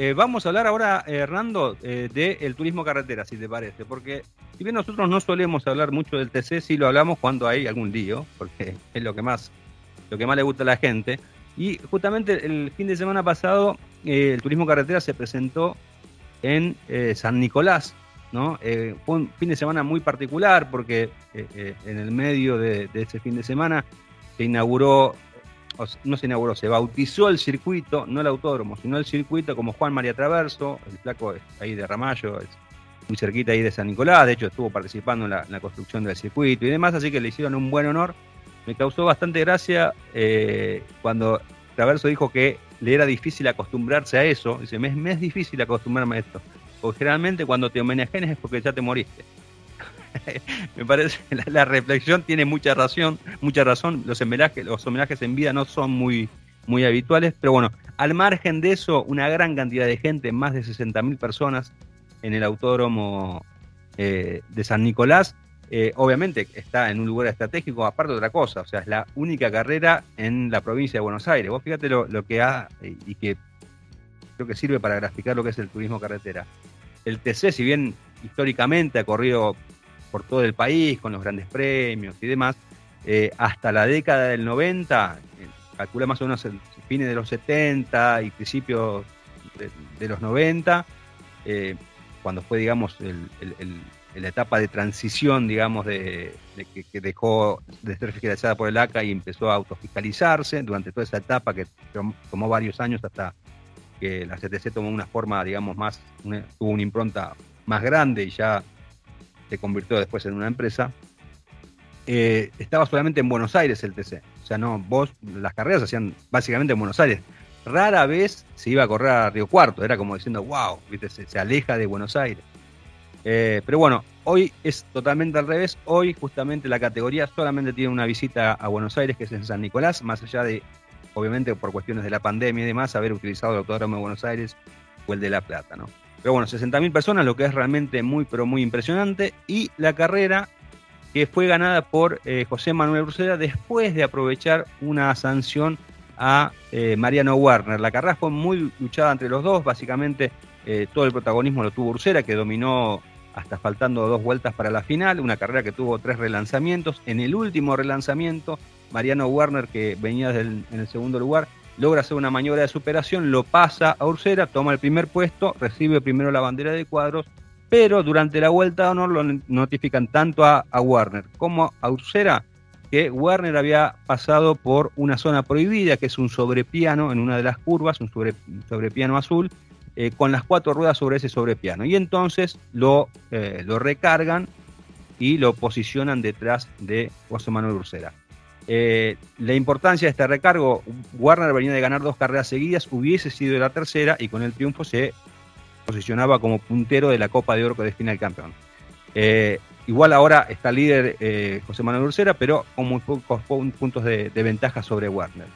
Eh, vamos a hablar ahora, eh, Hernando, eh, del turismo carretera, si te parece, porque si bien nosotros no solemos hablar mucho del TC, sí lo hablamos cuando hay algún lío, porque es lo que más, lo que más le gusta a la gente. Y justamente el fin de semana pasado, el turismo carretera se presentó en San Nicolás, ¿no? fue un fin de semana muy particular porque en el medio de ese fin de semana se inauguró no se inauguró, se bautizó el circuito, no el autódromo, sino el circuito como Juan María Traverso, el flaco ahí de Ramallo, es muy cerquita ahí de San Nicolás, de hecho estuvo participando en la, construcción del circuito y demás, así que le hicieron un buen honor. Me causó bastante gracia eh, cuando Traverso dijo que le era difícil acostumbrarse a eso, dice, me es, difícil acostumbrarme a esto, porque generalmente cuando te homenajeas es porque ya te moriste. me parece la, la, reflexión tiene mucha razón, mucha razón. Los homenajes, los homenajes en vida no son muy, muy habituales, pero bueno, al margen de eso, una gran cantidad de gente, más de 60.000 personas en el autódromo eh, de San Nicolás. Eh, obviamente está en un lugar estratégico, aparte de otra cosa, o sea, es la única carrera en la provincia de Buenos Aires. Vos fíjate lo, lo que ha y que creo que sirve para graficar lo que es el turismo carretera. El TC, si bien históricamente ha corrido por todo el país, con los grandes premios y demás, eh, hasta la década del 90, eh, calcula más o menos fines de los 70 y principios de, los 90, eh, cuando fue, digamos, la etapa de transición, digamos, de, que, dejó de ser fiscalizada por el ACA y empezó a autofiscalizarse durante toda esa etapa que tomó varios años hasta que la CTC tomó una forma, digamos, más, tuvo una impronta más grande y ya se convirtió después en una empresa, eh, estaba solamente en Buenos Aires el TC. O sea, no, vos, las carreras se hacían básicamente en Buenos Aires. Rara vez se iba a correr a Río Cuarto, era como diciendo, wow. Se, aleja de Buenos Aires. Eh, pero bueno, hoy es totalmente al revés. Hoy justamente la categoría solamente tiene una visita a Buenos Aires, que es en San Nicolás, más allá de, obviamente por cuestiones de la pandemia y demás, haber utilizado el Autódromo de Buenos Aires o el de La Plata, ¿no? Pero bueno, 60.000 personas, lo que es realmente muy, pero muy impresionante. Y la carrera que fue ganada por eh, José Manuel Ursera después de aprovechar una sanción a eh, Mariano Werner. La carrera fue muy luchada entre los dos, básicamente eh, todo el protagonismo lo tuvo Ursera, que dominó hasta faltando dos vueltas para la final, una carrera que tuvo tres relanzamientos. En el último relanzamiento, Mariano Werner, que venía en el segundo lugar, logra hacer una maniobra de superación, lo pasa a Ursera, toma el primer puesto, recibe primero la bandera de cuadros, pero durante la vuelta de honor lo notifican tanto a, Warner como a Ursera que Warner había pasado por una zona prohibida, que es un sobrepiano en una de las curvas, un sobrepiano azul, eh, con las cuatro ruedas sobre ese sobrepiano. Y entonces lo, eh, lo recargan y lo posicionan detrás de José Manuel Ursera. Eh, la importancia de este recargo, Warner venía de ganar dos carreras seguidas, hubiese sido la tercera y con el triunfo se posicionaba como puntero de la Copa de Oro que destina el campeón. Eh, igual ahora está líder eh, José Manuel Dulcera, pero con muy pocos puntos de, ventaja sobre Warner.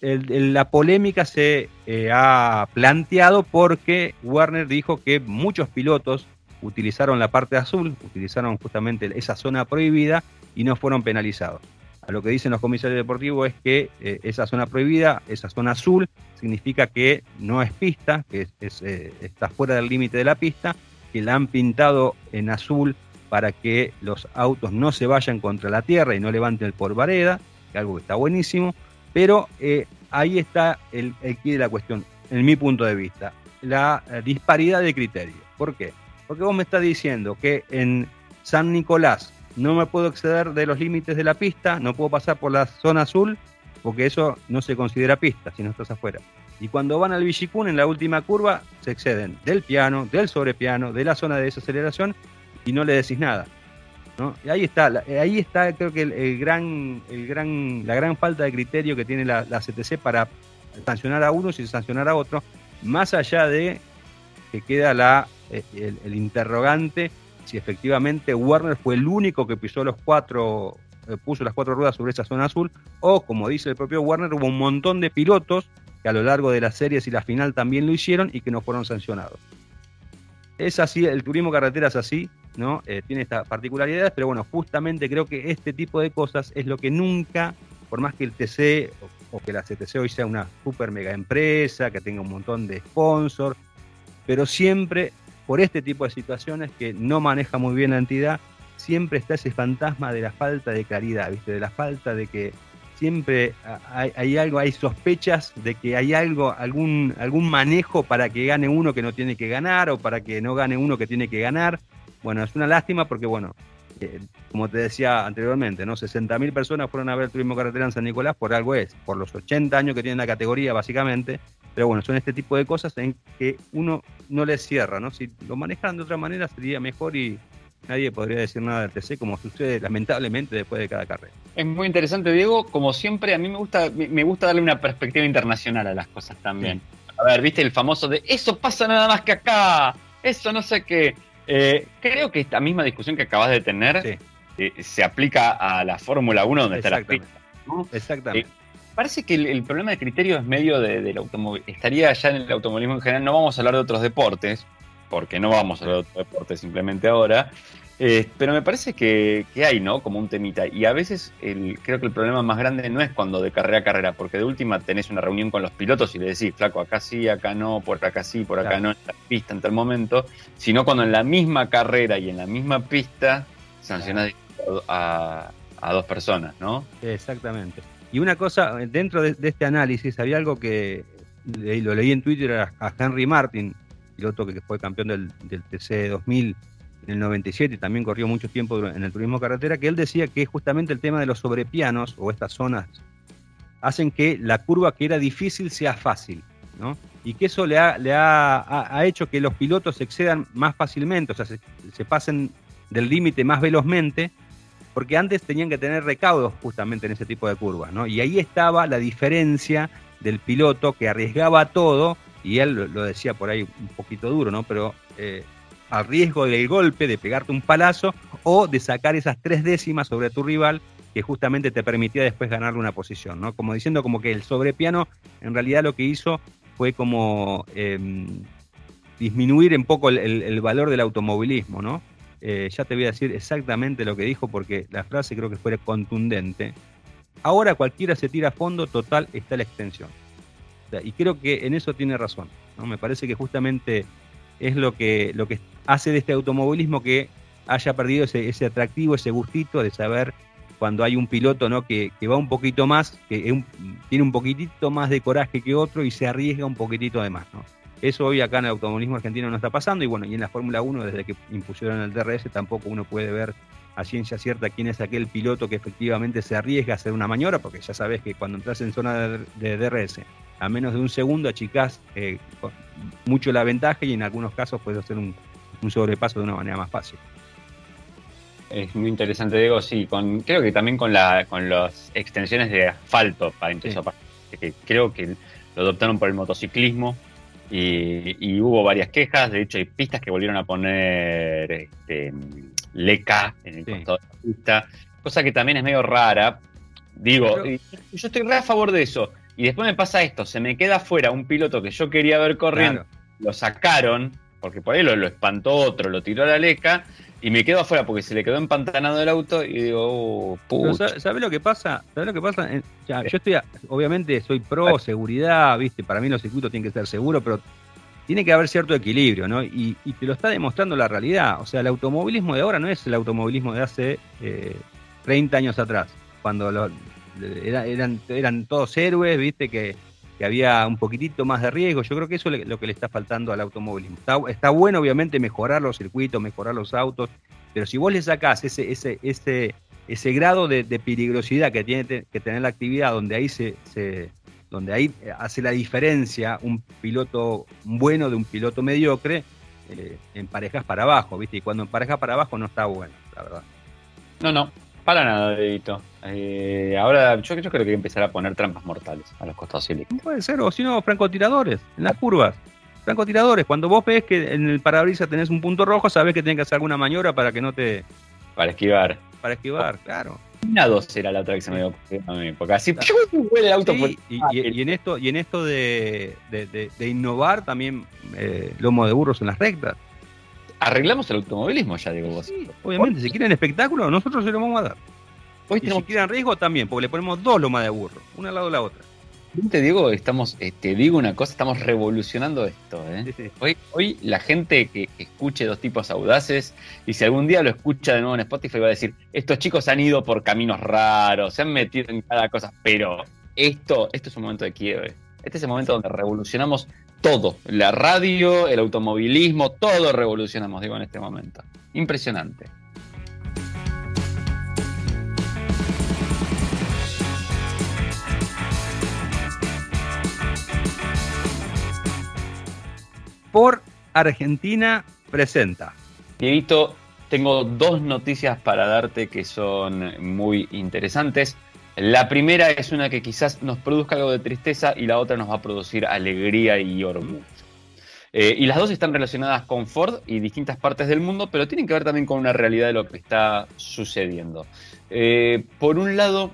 la polémica se ha planteado porque Warner dijo que muchos pilotos utilizaron la parte azul, utilizaron justamente esa zona prohibida y no fueron penalizados lo que dicen los comisarios deportivos es que eh, esa zona prohibida, esa zona azul, significa que no es pista, que es, eh, está fuera del límite de la pista, que la han pintado en azul para que los autos no se vayan contra la tierra y no levanten el polvareda, que algo que está buenísimo, pero eh, ahí está el, el key de la cuestión, en mi punto de vista, la disparidad de criterio. ¿Por qué? Porque vos me estás diciendo que en San Nicolás no me puedo exceder de los límites de la pista, no puedo pasar por la zona azul, porque eso no se considera pista si no estás afuera. Y cuando van al Villicún en la última curva, se exceden del piano, del sobrepiano, de la zona de desaceleración y no le decís nada. ¿no? Y ahí está, la- ahí está creo que el, gran, el gran, la gran falta de criterio que tiene la, CTC para sancionar a unos y sancionar a otros, más allá de que queda la, eh, el interrogante si efectivamente Warner fue el único que pisó los cuatro, eh, puso las cuatro ruedas sobre esa zona azul, o como dice el propio Warner, hubo un montón de pilotos que a lo largo de las series y la final también lo hicieron y que no fueron sancionados. Es así, el turismo carretera es así, ¿no? Eh, tiene estas particularidades, pero bueno, justamente creo que este tipo de cosas es lo que nunca, por más que el TC o, que la CTC hoy sea una super mega empresa, que tenga un montón de sponsors, pero siempre por este tipo de situaciones que no maneja muy bien la entidad, siempre está ese fantasma de la falta de claridad, ¿viste? De la falta de que siempre hay, algo, hay sospechas de que hay algo, algún, algún manejo para que gane uno que no tiene que ganar o para que no gane uno que tiene que ganar. Bueno, es una lástima porque, bueno, eh, como te decía anteriormente, ¿no? 60.000 personas fueron a ver el turismo carretera en San Nicolás, por algo es, por los 80 años que tiene la categoría, básicamente. Pero bueno, son este tipo de cosas en que uno no le cierra, ¿no? Si lo manejaran de otra manera sería mejor y nadie podría decir nada del TC, como sucede lamentablemente después de cada carrera. Es muy interesante, Diego. Como siempre, a mí me gusta, me me gusta darle una perspectiva internacional a las cosas también. A ver, viste el famoso de eso pasa nada más que acá, eso no sé qué. Eh, creo que esta misma discusión que acabas de tener Sí, eh, se aplica a la Fórmula 1 donde está la Exactamente. pista. ¿no? exactamente. Parece que el, el problema de criterio es medio de- del automóvil. Estaría ya en el automovilismo en general. No vamos a hablar de otros deportes, porque no vamos a hablar de otros deportes simplemente ahora. Eh, pero me parece que, que hay, ¿no? Como un temita. Y a veces el, creo que el problema más grande no es cuando de carrera a carrera, porque de última tenés una reunión con los pilotos y le decís, flaco, acá sí, acá no, por acá sí, por acá Claro. no, en la pista, en tal momento. Sino cuando en la misma carrera y en la misma pista sancionás a, a dos personas, ¿no? Exactamente. Y una cosa, dentro de, de este análisis había algo que le- lo leí en Twitter a, a Henry Martin, piloto que fue campeón del, del TC 2000 en el 97 y también corrió mucho tiempo en el turismo carretera, que él decía que justamente el tema de los sobrepianos o estas zonas hacen que la curva que era difícil sea fácil, ¿no? Y que eso le ha, hecho que los pilotos se excedan más fácilmente, o sea, se, se pasen del límite más velozmente, porque antes tenían que tener recaudos justamente en ese tipo de curvas, ¿no? Y ahí estaba la diferencia del piloto que arriesgaba todo, y él lo, lo decía por ahí un poquito duro, ¿no? Pero eh, al riesgo del golpe, de pegarte un palazo, o de sacar esas tres décimas sobre tu rival, que justamente te permitía después ganarle una posición, ¿no? Como diciendo como que el sobrepiano en realidad lo que hizo fue como eh, disminuir un poco el, valor del automovilismo, ¿no? Eh, ya te voy a decir exactamente lo que dijo porque la frase creo que fue contundente. Ahora cualquiera se tira a fondo, total está la extensión. Y creo que en eso tiene razón. ¿no? Me parece que justamente es lo que, lo que hace de este automovilismo que haya perdido ese, atractivo, ese gustito de saber cuando hay un piloto ¿no? que, que va un poquito más, que tiene un poquitito más de coraje que otro y se arriesga un poquitito de más. ¿no? Eso hoy acá en el automovilismo argentino no está pasando y bueno, y en la Fórmula 1 desde que impusieron el DRS tampoco uno puede ver a ciencia cierta quién es aquel piloto que efectivamente se arriesga a hacer una maniobra, porque ya sabes que cuando entras en zona de, DRS a menos de un segundo achicás eh, mucho la ventaja y en algunos casos puedes hacer un, un sobrepaso de una manera más fácil. Es muy interesante, Diego, sí, con, creo que también con la con las extensiones de asfalto para empezar, que creo que lo adoptaron por el motociclismo y, y hubo varias quejas, de hecho hay pistas que volvieron a poner este, leca en el Sí. costado de la pista, cosa que también es medio rara, digo, Pero- y yo estoy re a favor de eso, y después me pasa esto, se me queda fuera un piloto que yo quería ver corriendo, Claro. lo sacaron, porque por ahí lo, lo espantó otro, lo tiró a la leca, y me quedo afuera porque se le quedó empantanado el auto y digo, oh, pucha. sa- ¿Sabes lo que pasa? ¿Sabes lo que pasa? Ya, yo estoy, a- obviamente soy pro seguridad, ¿viste? Para mí los circuitos tienen que ser seguros, pero tiene que haber cierto equilibrio, ¿no? Y, te lo está demostrando la realidad. O sea, el automovilismo de ahora no es el automovilismo de hace 30 eh, años atrás, cuando eran, eran todos héroes, viste, que, había un poquitito más de riesgo. Yo creo que eso es lo que le está faltando al automovilismo. Está, bueno, obviamente, mejorar los circuitos, mejorar los autos, pero si vos le sacás ese, ese, ese, ese grado de, peligrosidad que tiene que tener la actividad, donde ahí se donde ahí hace la diferencia un piloto bueno de un piloto mediocre, eh, en parejas para abajo, ¿viste? Y cuando en pareja para abajo no está bueno, la verdad. No, no, para nada, Dedito. Eh, ahora yo, creo que hay que empezar a poner trampas mortales a los costados No Puede ser, o si no, francotiradores, en las curvas. Francotiradores, cuando vos ves que en el parabrisas tenés un punto rojo, sabés que tenés que hacer alguna maniobra para que no te... Para esquivar. Para esquivar, claro. Una dos era la otra que se me dio a mí, porque así el auto y, en esto y en esto de, innovar también eh, lomo de burros en las rectas. Arreglamos el automovilismo ya, digo vos. obviamente, si quieren espectáculo, nosotros se lo vamos a dar. Hoy si quieren riesgo también, porque le ponemos dos lomas de burro, una al lado de la otra. Te digo, estamos, eh, te digo una cosa, estamos revolucionando esto. ¿eh? Hoy, hoy la gente que, escuche dos tipos audaces, y si algún día lo escucha de nuevo en Spotify, va a decir, estos chicos han ido por caminos raros, se han metido en cada cosa, pero esto, esto es un momento de quiebre. Este es el momento donde revolucionamos todo, la radio, el automovilismo, todo revolucionamos, digo, en este momento. Impresionante. por Argentina presenta. Dieguito, tengo dos noticias para darte que son muy interesantes. La primera es una que quizás nos produzca algo de tristeza y la otra nos va a producir alegría y orgullo. Eh, y las dos están relacionadas con Ford y distintas partes del mundo, pero tienen que ver también con una realidad de lo que está sucediendo. Eh, por un lado,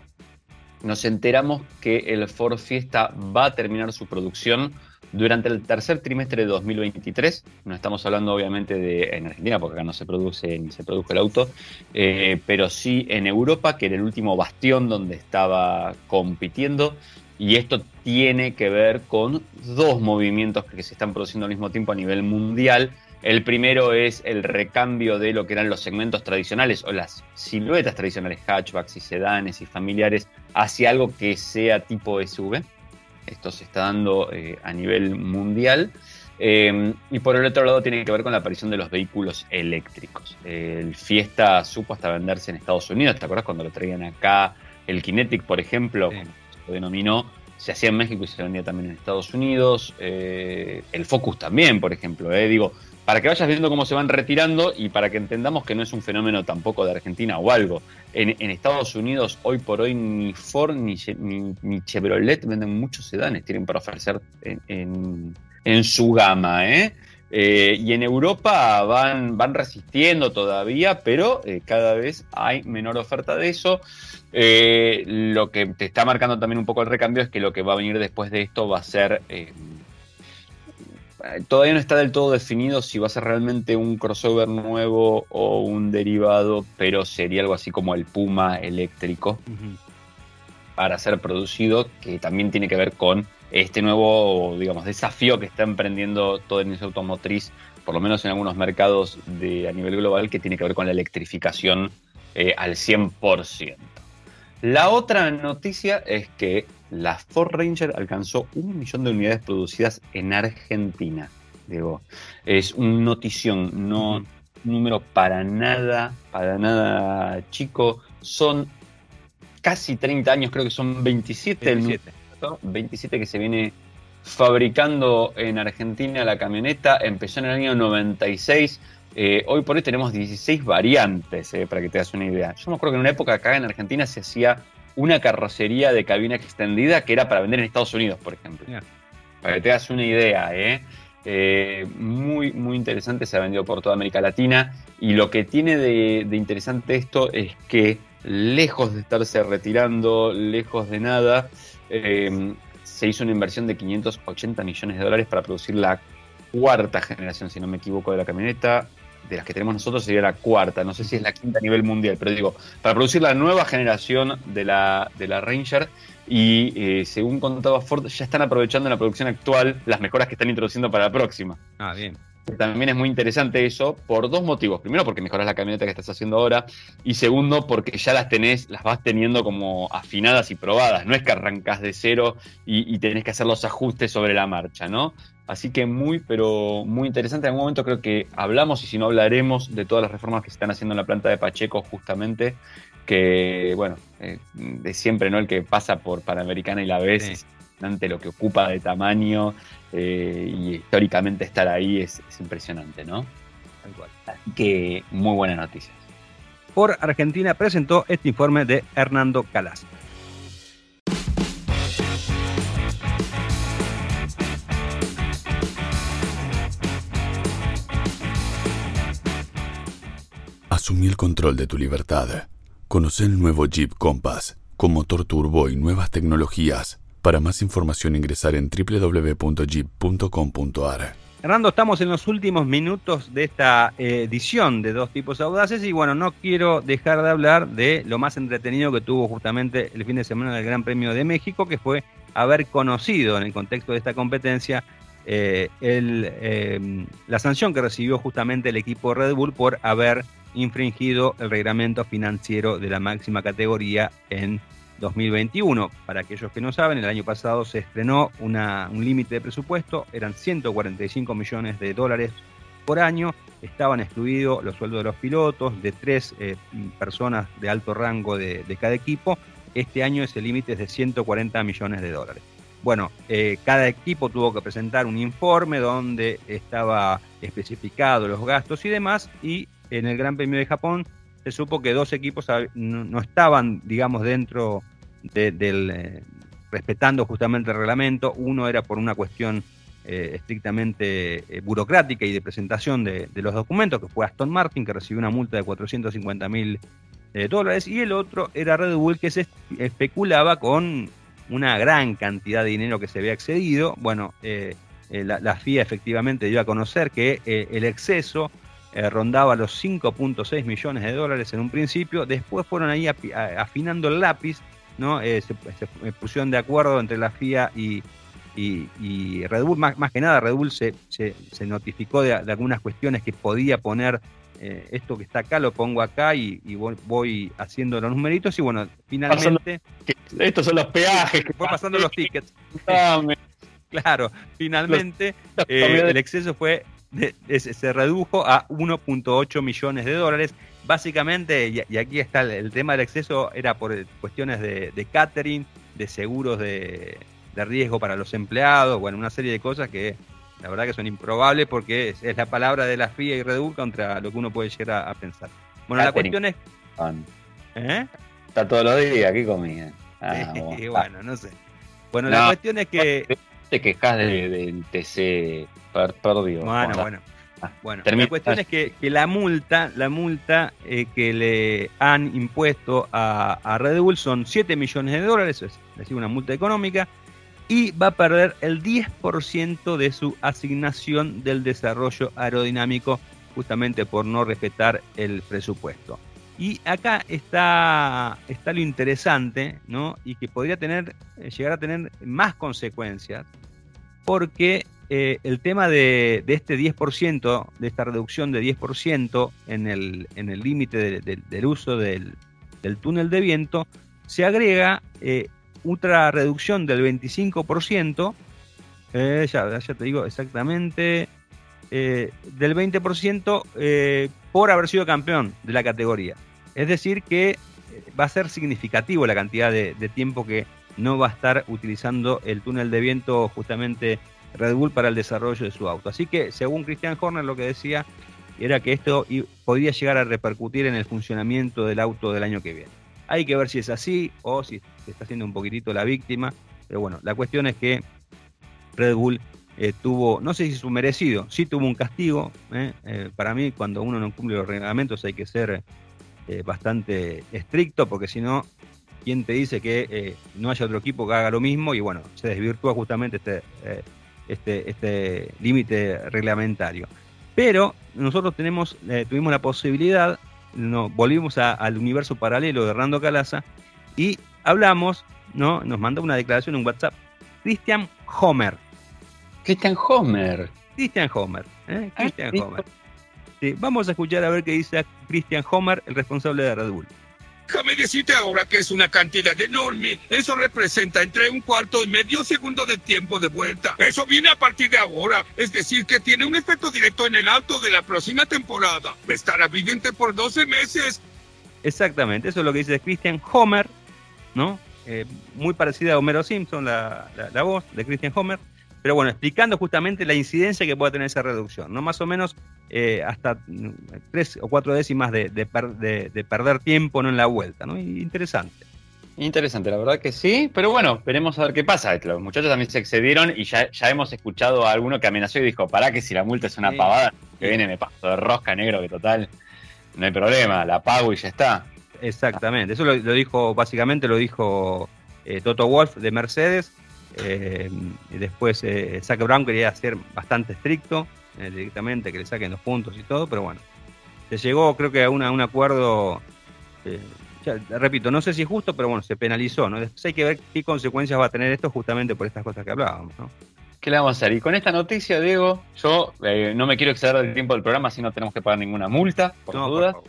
nos enteramos que el Ford Fiesta va a terminar su producción durante el tercer trimestre de 2023, no estamos hablando obviamente de en Argentina, porque acá no se produce ni se produjo el auto, eh, pero sí en Europa, que era el último bastión donde estaba compitiendo. Y esto tiene que ver con dos movimientos que se están produciendo al mismo tiempo a nivel mundial. El primero es el recambio de lo que eran los segmentos tradicionales o las siluetas tradicionales, hatchbacks y sedanes y familiares, hacia algo que sea tipo SUV. Esto se está dando eh, a nivel mundial. Em, y por el otro lado tiene que ver con la aparición de los vehículos eléctricos. el Fiesta supo hasta venderse en Estados Unidos, ¿te acuerdas cuando lo traían acá? El Kinetic, por ejemplo, se lo denominó, se hacía en México y se vendía también en Estados Unidos. Eh, el Focus también, por ejemplo. Eh. Digo, para que vayas viendo cómo se van retirando y para que entendamos que no es un fenómeno tampoco de Argentina o algo. En, Estados Unidos, hoy por hoy, ni Ford ni, Chevrolet venden muchos sedanes, tienen para ofrecer en, su gama. ¿eh? ¿eh? y en Europa van, resistiendo todavía, pero eh, cada vez hay menor oferta de eso. Lo que te está marcando también un poco el recambio es que lo que va a venir después de esto va a ser todavía no está del todo definido si va a ser realmente un crossover nuevo o un derivado, pero sería algo así como el Puma eléctrico para ser producido, que también tiene que ver con este nuevo, digamos, desafío que está emprendiendo toda la industria automotriz, por lo menos en algunos mercados de, a nivel global, que tiene que ver con la electrificación eh, al 100%. La otra noticia es que la Ford Ranger alcanzó un millón de unidades producidas en Argentina. Digo, es un notición, no un número para nada, para nada chico. Son casi 30 años, creo que son 27, 27. que se viene fabricando en Argentina la camioneta. Empezó en el año 96 eh, hoy por hoy tenemos 16 variantes, eh, para que te das una idea. Yo me acuerdo que en una época acá en Argentina se hacía una carrocería de cabina extendida que era para vender en Estados Unidos, por ejemplo. Para que te das una idea, ¿eh? muy, muy interesante, se ha vendido por toda América Latina. Y lo que tiene de, interesante esto es que, lejos de estarse retirando, lejos de nada, se hizo una inversión de 580 millones de dólares para producir la cuarta generación, si no me equivoco, de la camioneta. De las que tenemos nosotros sería la cuarta, no sé si es la quinta a nivel mundial, pero digo, para producir la nueva generación de la, de la Ranger y eh, según contaba Ford, ya están aprovechando en la producción actual las mejoras que están introduciendo para la próxima. Ah, bien. También es muy interesante eso por dos motivos. Primero, porque mejoras la camioneta que estás haciendo ahora. Y segundo, porque ya las tenés, las vas teniendo como afinadas y probadas. No es que arrancas de cero y, y tenés que hacer los ajustes sobre la marcha, ¿no? Así que muy, pero muy interesante. En algún momento creo que hablamos, y si no hablaremos, de todas las reformas que se están haciendo en la planta de Pacheco, justamente, que, bueno, eh, de siempre, ¿no? El que pasa por Panamericana y la ves, Sí. es impresionante lo que ocupa de tamaño, eh, y históricamente estar ahí es, es impresionante, ¿no? Tal cual. Así que muy buena noticia. Por Argentina presentó este informe de Hernando Calas. Asumí el control de tu libertad. Conoce el nuevo Jeep Compass con motor turbo y nuevas tecnologías. Para más información ingresar en www.jeep.com.ar. Hernando, estamos en los últimos minutos de esta eh, edición de Dos Tipos Audaces y bueno, no quiero dejar de hablar de lo más entretenido que tuvo justamente el fin de semana del Gran Premio de México, que fue haber conocido en el contexto de esta competencia eh, eh, la sanción que recibió justamente el equipo Red Bull por haber infringido el reglamento financiero de la máxima categoría en 2021. Para aquellos que no saben, el año pasado se estrenó un límite de presupuesto, eran 145 millones de dólares por año, estaban excluidos los sueldos de los pilotos, de tres eh, personas de alto rango de, de, cada equipo. Este año ese límite es de 140 millones de dólares. Bueno, eh, cada equipo tuvo que presentar un informe donde estaba especificado los gastos y demás, y en el Gran Premio de Japón se supo que dos equipos no, estaban, digamos, dentro de, del, eh, respetando justamente el reglamento. Uno era por una cuestión eh, estrictamente eh, burocrática y de presentación de, los documentos, que fue Aston Martin, que recibió una multa de 450 mil eh, dólares, y el otro era Red Bull, que se especulaba con una gran cantidad de dinero que se había excedido. Bueno, la, la, FIA efectivamente dio a conocer que el exceso eh, rondaba los 5.6 millones de dólares en un principio, después fueron ahí afinando el lápiz, ¿no? Eh, se, se, pusieron de acuerdo entre la FIA y, y, y Red Bull, más, más, que nada Red Bull se, se, se notificó de, de, algunas cuestiones que podía poner eh, esto que está acá, lo pongo acá y, y voy, voy, haciendo los numeritos y bueno, finalmente... Estos son los peajes. Que fue pasando los tickets. claro, finalmente eh, el exceso fue se redujo a 1.8 millones de dólares. Básicamente, y, y, aquí está el, el, tema del exceso, era por cuestiones de, de catering, de seguros de, de, riesgo para los empleados, bueno, una serie de cosas que la verdad que son improbables porque es, es la palabra de la FIA y Red Bull contra lo que uno puede llegar a, a pensar. Bueno, catering. la cuestión es... ¿Eh? Está todos los días, ¿qué comida? Ah, bueno, bueno, no sé. Bueno, no, la cuestión es que... Te quejas del de, TC per, perdido. Bueno, bueno. Ah, bueno, la cuestión es que, que, la multa, la multa eh, que le han impuesto a, a, Red Bull son 7 millones de dólares, es decir, una multa económica, y va a perder el 10% de su asignación del desarrollo aerodinámico, justamente por no respetar el presupuesto. Y acá está, está lo interesante, ¿no? Y que podría tener, eh, llegar a tener más consecuencias, porque eh, el tema de, de, este 10%, de esta reducción de 10% en el en el límite de, de, del uso del, del, túnel de viento, se agrega eh, otra reducción del 25%, eh, ya, ya, te digo exactamente, del 20% eh, por haber sido campeón de la categoría. Es decir, que va a ser significativo la cantidad de, tiempo que no va a estar utilizando el túnel de viento justamente Red Bull para el desarrollo de su auto. Así que, según Christian Horner, lo que decía era que esto podría llegar a repercutir en el funcionamiento del auto del año que viene. Hay que ver si es así o si se está haciendo un poquitito la víctima. Pero bueno, la cuestión es que Red Bull eh, tuvo, no sé si es un merecido, sí tuvo un castigo. Eh, eh, para mí, cuando uno no cumple los reglamentos hay que ser bastante estricto, porque si no, ¿quién te dice que no haya otro equipo que haga lo mismo? Y bueno, se desvirtúa justamente este, este, este límite reglamentario. Pero nosotros tenemos, tuvimos la posibilidad, volvimos al universo paralelo de Hernando Calaza y hablamos, ¿no? Nos mandó una declaración en WhatsApp. Christian Homer. Christian Homer. Christian Homer. ¿eh? Ah, Christian. Homer. Sí, vamos a escuchar a ver qué dice Christian Homer, el responsable de Red Bull. Déjame decirte ahora que es una cantidad enorme. Eso representa entre un cuarto y medio segundo de tiempo de vuelta. Eso viene a partir de ahora. Es decir, que tiene un efecto directo en el auto de la próxima temporada. Estará vigente por 12 meses. Exactamente, eso es lo que dice Christian Homer, ¿no? Eh, muy parecida a Homero Simpson, la, la- la voz de Christian Homer, pero bueno, explicando justamente la incidencia que puede tener esa reducción, ¿no? Más o menos eh, hasta mm, tres o cuatro décimas de, de per- de- de perder tiempo ¿no? en la vuelta, ¿no? Interesante. Interesante, la verdad que sí, pero bueno, veremos a ver qué pasa. Los muchachos también se excedieron y ya, ya hemos escuchado a alguno que amenazó y dijo, pará que si la multa es una Sí. pavada, que viene me paso de rosca negro, que total, no hay problema, la pago y ya está. Exactamente, eso lo, lo dijo, básicamente lo dijo eh, Toto Wolf de Mercedes. Eh, y después eh, Brown quería ser bastante estricto eh, directamente, que le saquen los puntos y todo, pero bueno, se llegó creo que a, una- a un acuerdo, eh, ya, repito, no sé si es justo, pero bueno, se penalizó, ¿no? Después hay que ver qué consecuencias va a tener esto justamente por estas cosas que hablábamos, ¿no? ¿Qué le vamos a hacer? Y con esta noticia, Diego, yo no me quiero exceder del tiempo del programa, así no tenemos que pagar ninguna multa, por No, dudas. favor,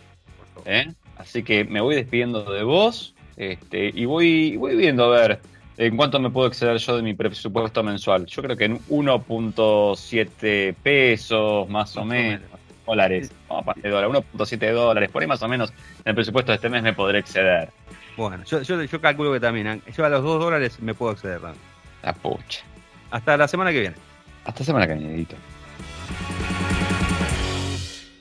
por favor. Así que me voy despidiendo de vos este, y voy, voy viendo a ver en cuánto me puedo exceder yo de mi presupuesto mensual. Yo creo que en 1.7 pesos, más, o Más o menos, menos. dólares, vamos a de dólar, 1.7 dólares, por ahí más o menos en el presupuesto de este mes me podré exceder. Bueno, yo, yo, yo calculo que también, ¿eh? yo a los dos dólares me puedo acceder. ¿no? La pucha. Hasta la semana que viene. Hasta semana que viene, Edito.